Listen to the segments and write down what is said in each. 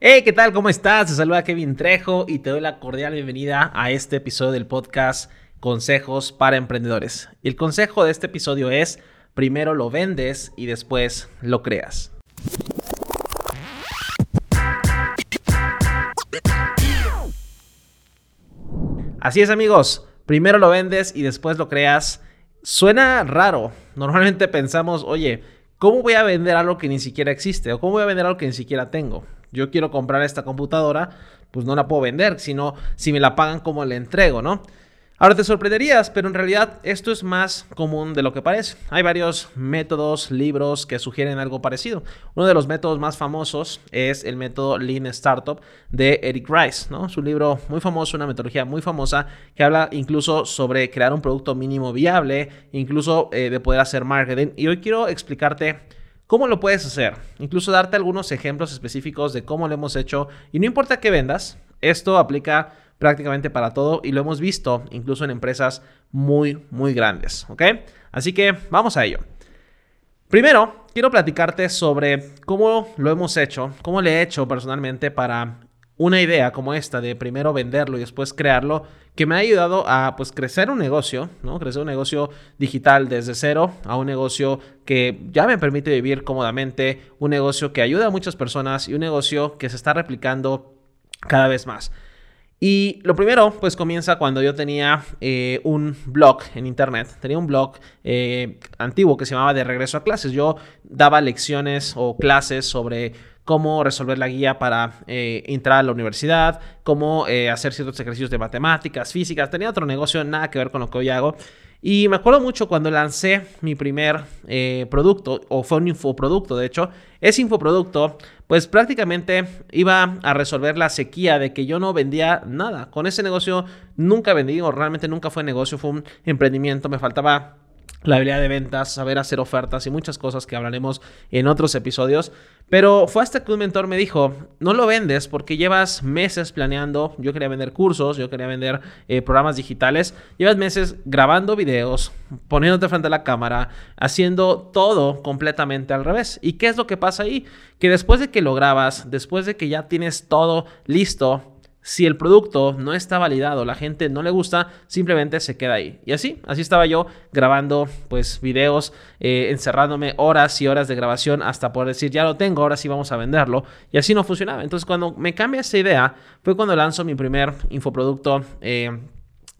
Hey, ¿qué tal? ¿Cómo estás? Te saluda Kevin Trejo y te doy la cordial bienvenida a este episodio del podcast Consejos para Emprendedores. El consejo de este episodio es, primero lo vendes y después lo creas. Así es amigos, primero lo vendes y después lo creas. Suena raro. Normalmente pensamos, oye, ¿cómo voy a vender algo que ni siquiera existe? ¿O cómo voy a vender algo que ni siquiera tengo? Yo quiero comprar esta computadora, pues no la puedo vender, sino si me la pagan, ¿cómo le entrego, no? Ahora te sorprenderías, pero en realidad esto es más común de lo que parece. Hay varios métodos, libros que sugieren algo parecido. Uno de los métodos más famosos es el método Lean Startup de Eric Rice, ¿no? Es un libro muy famoso, una metodología muy famosa que habla incluso sobre crear un producto mínimo viable, incluso eh, de poder hacer marketing. Y hoy quiero explicarte ¿Cómo lo puedes hacer? Incluso darte algunos ejemplos específicos de cómo lo hemos hecho. Y no importa qué vendas, esto aplica prácticamente para todo y lo hemos visto incluso en empresas muy, muy grandes. ¿Ok? Así que vamos a ello. Primero, quiero platicarte sobre cómo lo hemos hecho, cómo le he hecho personalmente para una idea como esta de primero venderlo y después crearlo, que me ha ayudado a pues crecer un negocio, ¿no? Crecer un negocio digital desde cero a un negocio que ya me permite vivir cómodamente, un negocio que ayuda a muchas personas y un negocio que se está replicando cada vez más. Y lo primero, pues comienza cuando yo tenía eh, un blog en internet. Tenía un blog eh, antiguo que se llamaba De Regreso a Clases. Yo daba lecciones o clases sobre cómo resolver la guía para eh, entrar a la universidad, cómo eh, hacer ciertos ejercicios de matemáticas, físicas. Tenía otro negocio, nada que ver con lo que hoy hago. Y me acuerdo mucho cuando lancé mi primer eh, producto, o fue un infoproducto, de hecho, ese infoproducto, pues prácticamente iba a resolver la sequía de que yo no vendía nada. Con ese negocio nunca vendí, o realmente nunca fue negocio, fue un emprendimiento, me faltaba la habilidad de ventas, saber hacer ofertas y muchas cosas que hablaremos en otros episodios. Pero fue hasta que un mentor me dijo, no lo vendes porque llevas meses planeando, yo quería vender cursos, yo quería vender eh, programas digitales, llevas meses grabando videos, poniéndote frente a la cámara, haciendo todo completamente al revés. ¿Y qué es lo que pasa ahí? Que después de que lo grabas, después de que ya tienes todo listo, si el producto no está validado, la gente no le gusta, simplemente se queda ahí. Y así, así estaba yo grabando pues videos, eh, encerrándome horas y horas de grabación hasta poder decir, ya lo tengo, ahora sí vamos a venderlo. Y así no funcionaba. Entonces cuando me cambia esa idea, fue cuando lanzo mi primer infoproducto. Eh,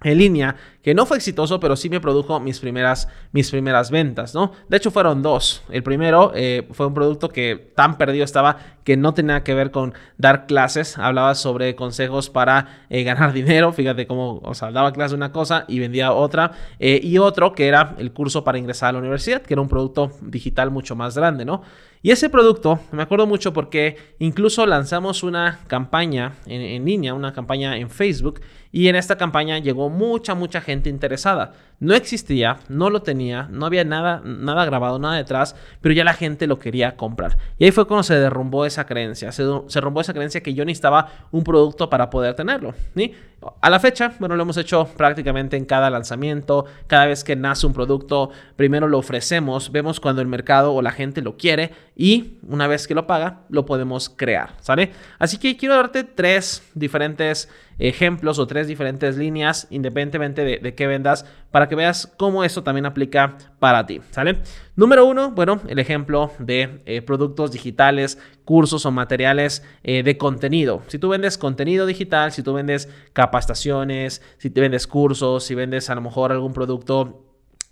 en línea, que no fue exitoso, pero sí me produjo mis primeras, mis primeras ventas, ¿no? De hecho, fueron dos. El primero eh, fue un producto que tan perdido estaba que no tenía que ver con dar clases. Hablaba sobre consejos para eh, ganar dinero. Fíjate cómo, o sea, daba clases de una cosa y vendía otra. Eh, y otro que era el curso para ingresar a la universidad, que era un producto digital mucho más grande, ¿no? Y ese producto, me acuerdo mucho porque incluso lanzamos una campaña en, línea, una campaña en Facebook, y en esta campaña llegó mucha, mucha gente interesada. No existía, no lo tenía, no había nada, nada grabado, nada detrás, pero ya la gente lo quería comprar. Y ahí fue cuando se derrumbó esa creencia, se, derrumbó esa creencia que yo necesitaba un producto para poder tenerlo. ¿sí? A la fecha, bueno, lo hemos hecho prácticamente en cada lanzamiento, cada vez que nace un producto, primero lo ofrecemos, vemos cuando el mercado o la gente lo quiere y una vez que lo paga, lo podemos crear, ¿sale? Así que quiero darte tres diferentes ejemplos o tres diferentes líneas, independientemente de, qué vendas, para que veas cómo eso también aplica para ti, ¿sale? Número uno, bueno, el ejemplo de eh, productos digitales, cursos o materiales eh, de contenido. Si tú vendes contenido digital, si tú vendes capacitaciones, si te vendes cursos, si vendes a lo mejor algún producto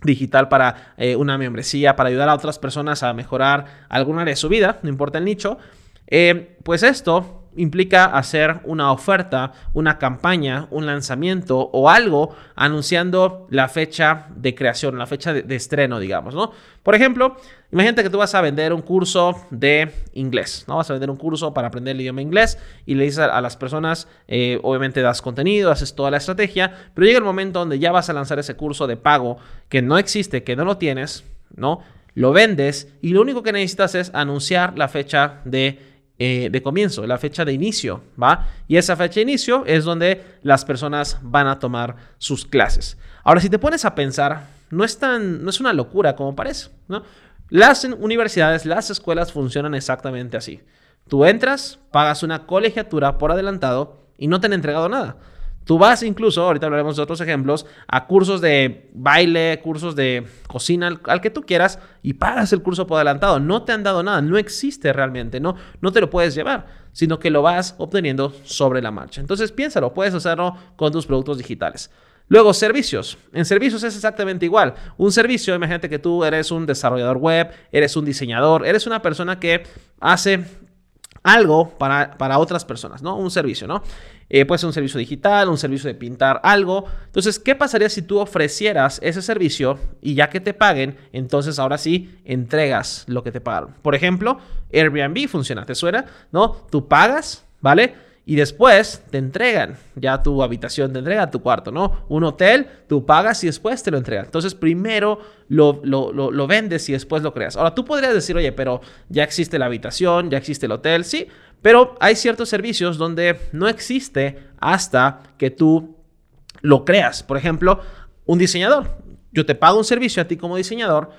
digital para eh, una membresía, para ayudar a otras personas a mejorar alguna área de su vida, no importa el nicho, pues esto implica hacer una oferta, una campaña, un lanzamiento o algo anunciando la fecha de creación, la fecha de, estreno, digamos, ¿no? Por ejemplo, imagínate que tú vas a vender un curso de inglés, ¿no? Vas a vender un curso para aprender el idioma inglés y le dices a, las personas, eh, obviamente das contenido, haces toda la estrategia, pero llega el momento donde ya vas a lanzar ese curso de pago que no existe, que no lo tienes, ¿no? Lo vendes y lo único que necesitas es anunciar la fecha de eh, de comienzo, la fecha de inicio, ¿va? Y esa fecha de inicio es donde las personas van a tomar sus clases. Ahora, si te pones a pensar, no es tan, no es una locura como parece, ¿no? Las universidades, las escuelas funcionan exactamente así. Tú entras, pagas una colegiatura por adelantado y no te han entregado nada. Tú vas incluso, ahorita hablaremos de otros ejemplos, a cursos de baile, cursos de cocina, al, que tú quieras, y pagas el curso por adelantado. No te han dado nada, no existe realmente, no, no te lo puedes llevar, sino que lo vas obteniendo sobre la marcha. Entonces piénsalo, puedes hacerlo con tus productos digitales. Luego, servicios. En servicios es exactamente igual. Un servicio, imagínate que tú eres un desarrollador web, eres un diseñador, eres una persona que hace algo para, para otras personas, ¿no? Un servicio, ¿no? Eh, puede ser un servicio digital, un servicio de pintar algo. Entonces, ¿qué pasaría si tú ofrecieras ese servicio y ya que te paguen, entonces ahora sí entregas lo que te pagaron? Por ejemplo, Airbnb funciona, ¿te suena? ¿No? Tú pagas, ¿vale? Y después te entregan ya tu habitación, te entrega tu cuarto, ¿no? Un hotel, tú pagas y después te lo entregan. Entonces, primero lo, lo, lo, vendes y después lo creas. Ahora, tú podrías decir, oye, pero ya existe la habitación, ya existe el hotel, sí, pero hay ciertos servicios donde no existe hasta que tú lo creas. Por ejemplo, un diseñador. Yo te pago un servicio a ti como diseñador,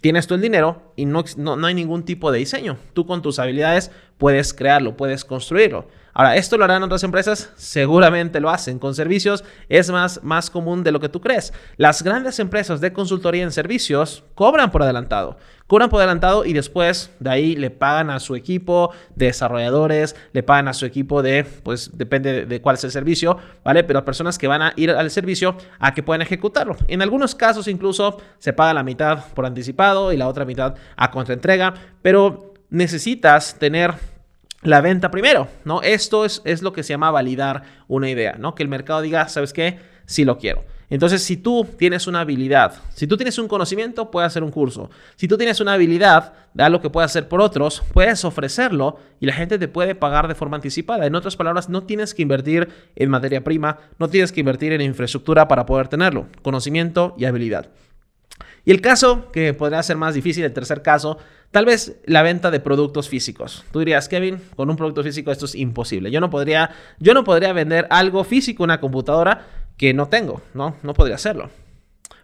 tienes tú el dinero y no, no, no hay ningún tipo de diseño. Tú con tus habilidades puedes crearlo, puedes construirlo. Ahora, ¿esto lo harán otras empresas? Seguramente lo hacen. Con servicios es más, más común de lo que tú crees. Las grandes empresas de consultoría en servicios cobran por adelantado. Cobran por adelantado y después de ahí le pagan a su equipo de desarrolladores, le pagan a su equipo de, pues depende de cuál es el servicio, ¿vale? Pero personas que van a ir al servicio a que puedan ejecutarlo. En algunos casos incluso se paga la mitad por anticipado y la otra mitad a contraentrega, pero necesitas tener la venta primero, ¿no? Esto es, es, lo que se llama validar una idea, ¿no? Que el mercado diga, ¿sabes qué? Sí lo quiero. Entonces, si tú tienes una habilidad, si tú tienes un conocimiento, puedes hacer un curso. Si tú tienes una habilidad de algo que puedes hacer por otros, puedes ofrecerlo y la gente te puede pagar de forma anticipada. En otras palabras, no tienes que invertir en materia prima, no tienes que invertir en infraestructura para poder tenerlo. Conocimiento y habilidad. Y el caso que podría ser más difícil, el tercer caso, tal vez la venta de productos físicos. Tú dirías, Kevin, con un producto físico esto es imposible. Yo no podría, yo no podría vender algo físico, una computadora que no tengo, ¿no? No podría hacerlo.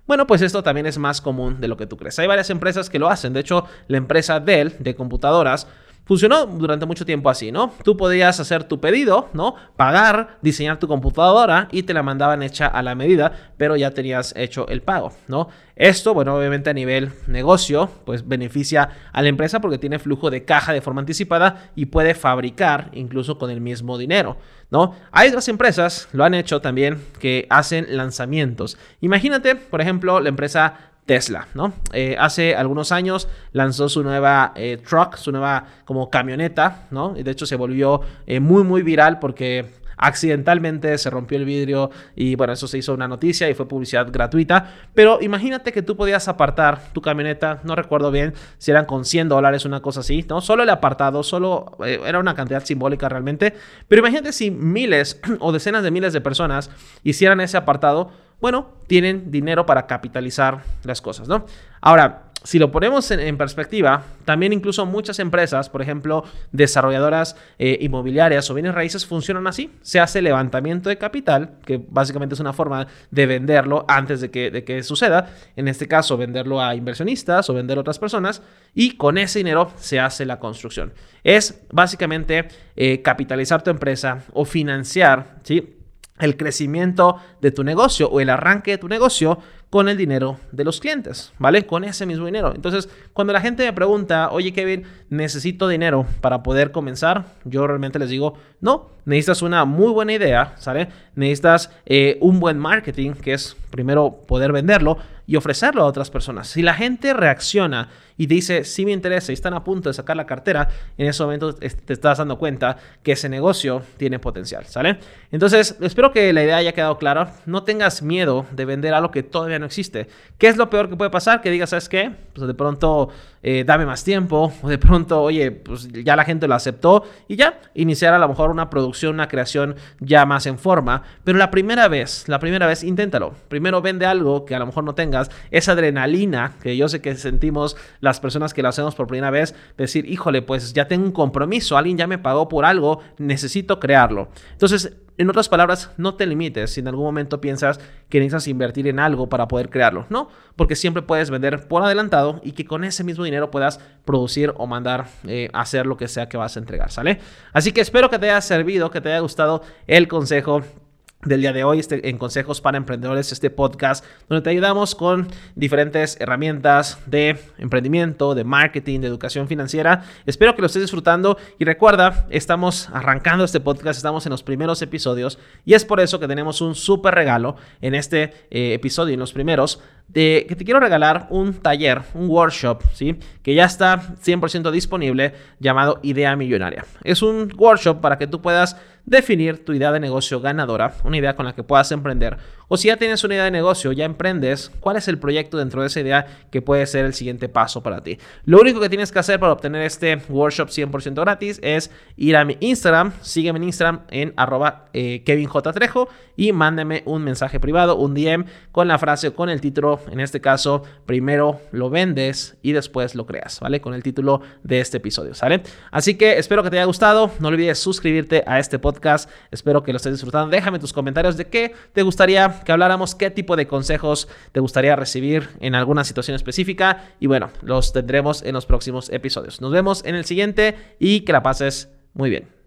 Bueno, pues esto también es más común de lo que tú crees. Hay varias empresas que lo hacen. De hecho, la empresa Dell de computadoras Funcionó durante mucho tiempo así, ¿no? Tú podías hacer tu pedido, ¿no? Pagar, diseñar tu computadora y te la mandaban hecha a la medida, pero ya tenías hecho el pago, ¿no? Esto, bueno, obviamente a nivel negocio, pues beneficia a la empresa porque tiene flujo de caja de forma anticipada y puede fabricar incluso con el mismo dinero, ¿no? Hay otras empresas, lo han hecho también, que hacen lanzamientos. Imagínate, por ejemplo, la empresa Tesla, ¿no? Eh, hace algunos años lanzó su nueva eh, truck, su nueva como camioneta, ¿no? Y de hecho se volvió eh, muy, muy viral porque accidentalmente se rompió el vidrio y bueno, eso se hizo una noticia y fue publicidad gratuita. Pero imagínate que tú podías apartar tu camioneta, no recuerdo bien si eran con 100 dólares, una cosa así, ¿no? Solo el apartado, solo era una cantidad simbólica realmente. Pero imagínate si miles o decenas de miles de personas hicieran ese apartado bueno, tienen dinero para capitalizar las cosas, ¿no? Ahora, si lo ponemos en, perspectiva, también incluso muchas empresas, por ejemplo, desarrolladoras eh, inmobiliarias o bienes raíces, funcionan así. Se hace levantamiento de capital, que básicamente es una forma de venderlo antes de que, suceda. En este caso, venderlo a inversionistas o vender otras personas. Y con ese dinero se hace la construcción. Es básicamente eh, capitalizar tu empresa o financiar, ¿sí? El crecimiento de tu negocio o el arranque de tu negocio con el dinero de los clientes, ¿vale? Con ese mismo dinero. Entonces, cuando la gente me pregunta, oye Kevin, necesito dinero para poder comenzar, yo realmente les digo, no, necesitas una muy buena idea, ¿sale? Necesitas eh, un buen marketing, que es primero poder venderlo y ofrecerlo a otras personas. Si la gente reacciona y dice, sí me interesa y están a punto de sacar la cartera, en ese momento te estás dando cuenta que ese negocio tiene potencial, ¿sale? Entonces, espero que la idea haya quedado clara. No tengas miedo de vender algo que todavía no existe. ¿Qué es lo peor que puede pasar? Que digas, ¿sabes qué? Pues de pronto eh, dame más tiempo, o de pronto, oye, pues ya la gente lo aceptó y ya iniciar a lo mejor una producción, una creación ya más en forma. Pero la primera vez, la primera vez, inténtalo. Primero vende algo que a lo mejor no tengas, esa adrenalina que yo sé que sentimos las personas que lo hacemos por primera vez, decir, híjole, pues ya tengo un compromiso, alguien ya me pagó por algo, necesito crearlo. Entonces, En otras palabras, no te limites si en algún momento piensas que necesitas invertir en algo para poder crearlo. No, porque siempre puedes vender por adelantado y que con ese mismo dinero puedas producir o mandar eh, hacer lo que sea que vas a entregar, ¿sale? Así que espero que te haya servido, que te haya gustado el consejo del día de hoy este, en Consejos para Emprendedores, este podcast donde te ayudamos con diferentes herramientas de emprendimiento, de marketing, de educación financiera. Espero que lo estés disfrutando y recuerda, estamos arrancando este podcast, estamos en los primeros episodios y es por eso que tenemos un súper regalo en este eh, episodio, en los primeros, de que te quiero regalar un taller, un workshop, ¿sí? Que ya está 100% disponible llamado Idea Millonaria. Es un workshop para que tú puedas definir tu idea de negocio ganadora, una idea con la que puedas emprender. O si ya tienes una idea de negocio, ya emprendes, ¿cuál es el proyecto dentro de esa idea que puede ser el siguiente paso para ti? Lo único que tienes que hacer para obtener este workshop 100% gratis es ir a mi Instagram, sígueme en Instagram en arroba eh, Kevin J. Trejo y mándeme un mensaje privado, un DM con la frase o con el título, en este caso, primero lo vendes y después lo creas, ¿vale? Con el título de este episodio, ¿sale? Así que espero que te haya gustado, no olvides suscribirte a este podcast Espero que lo estés disfrutando. Déjame tus comentarios de qué te gustaría que habláramos, qué tipo de consejos te gustaría recibir en alguna situación específica. Y bueno, los tendremos en los próximos episodios. Nos vemos en el siguiente y que la pases muy bien.